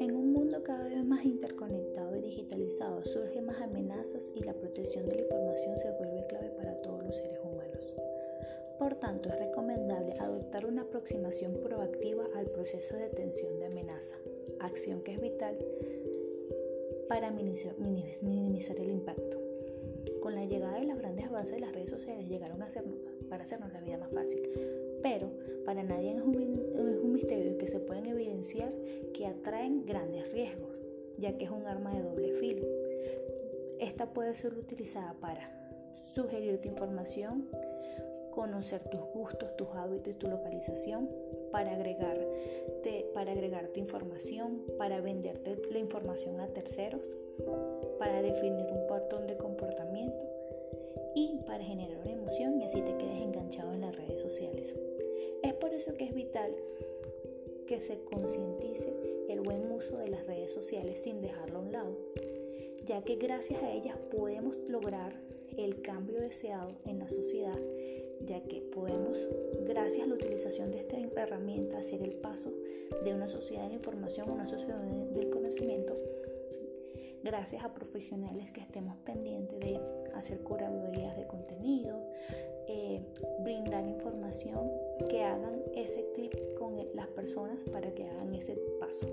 En un mundo cada vez más interconectado y digitalizado surgen más amenazas y la protección de la información se vuelve clave para todos los seres humanos. Por tanto, es recomendable adoptar una aproximación proactiva al proceso de detención de amenaza, acción que es vital para minimizar el impacto. Con la llegada de los grandes avances de las redes sociales llegaron a hacernos, para hacernos la vida más fácil, pero para nadie es un, misterio que se pueden evidenciar que atraen grandes riesgos, ya que es un arma de doble filo. Esta puede ser utilizada para sugerirte información, conocer tus gustos, tus hábitos y tu localización, para agregarte, para agregarte información, para venderte la información a terceros, para definir un patrón de comportamiento y para generar y así te quedes enganchado en las redes sociales. Es por eso que es vital que se concientice el buen uso de las redes sociales sin dejarlo a un lado, ya que gracias a ellas podemos lograr el cambio deseado en la sociedad ya que podemos, gracias a la utilización de esta herramienta, hacer el paso de una sociedad de la información a una sociedad del conocimiento, gracias a profesionales que estemos pendientes de hacer curadurías de contenido, que hagan ese clip con las personas para que hagan ese paso.